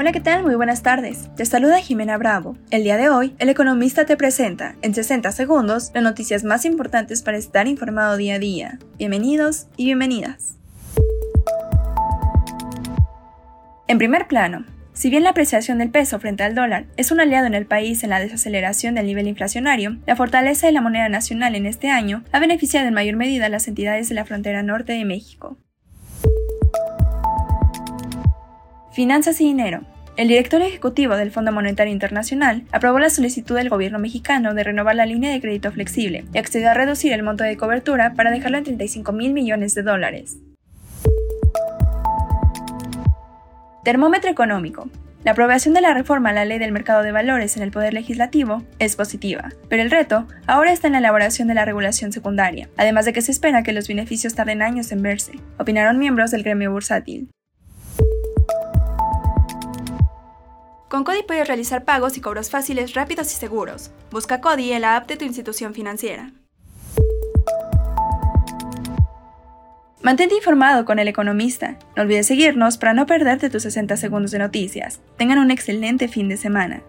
Hola, ¿qué tal? Muy buenas tardes. Te saluda Jimena Bravo. El día de hoy, El Economista te presenta, en 60 segundos, las noticias más importantes para estar informado día a día. Bienvenidos y bienvenidas. En primer plano, si bien la apreciación del peso frente al dólar es un aliado en el país en la desaceleración del nivel inflacionario, la fortaleza de la moneda nacional en este año ha beneficiado en mayor medida a las entidades de la frontera norte de México. Finanzas y Dinero. El director ejecutivo del Fondo Monetario Internacional aprobó la solicitud del gobierno mexicano de renovar la línea de crédito flexible y accedió a reducir el monto de cobertura para dejarlo en 35 mil millones de dólares. Termómetro económico. La aprobación de la reforma a la ley del mercado de valores en el Poder Legislativo es positiva, pero el reto ahora está en la elaboración de la regulación secundaria, además de que se espera que los beneficios tarden años en verse, opinaron miembros del gremio bursátil. Con Cody puedes realizar pagos y cobros fáciles, rápidos y seguros. Busca Cody en la app de tu institución financiera. Mantente informado con El Economista. No olvides seguirnos para no perderte tus 60 segundos de noticias. Tengan un excelente fin de semana.